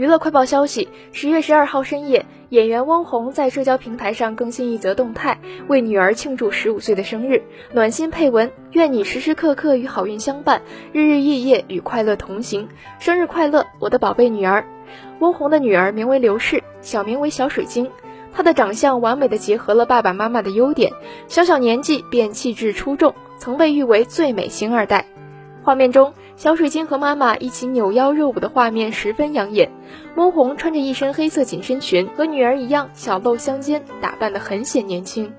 娱乐快报消息：十月十二号深夜，演员汪红在社交平台上更新一则动态，为女儿庆祝十五岁的生日，暖心配文：“愿你时时刻刻与好运相伴，日日夜夜与快乐同行。生日快乐，我的宝贝女儿！”汪红的女儿名为刘氏，小名为小水晶。她的长相完美的结合了爸爸妈妈的优点，小小年纪便气质出众，曾被誉为最美星二代。画面中，小水晶和妈妈一起扭腰热舞的画面十分养眼。翁虹穿着一身黑色紧身裙，和女儿一样小露香肩，打扮得很显年轻。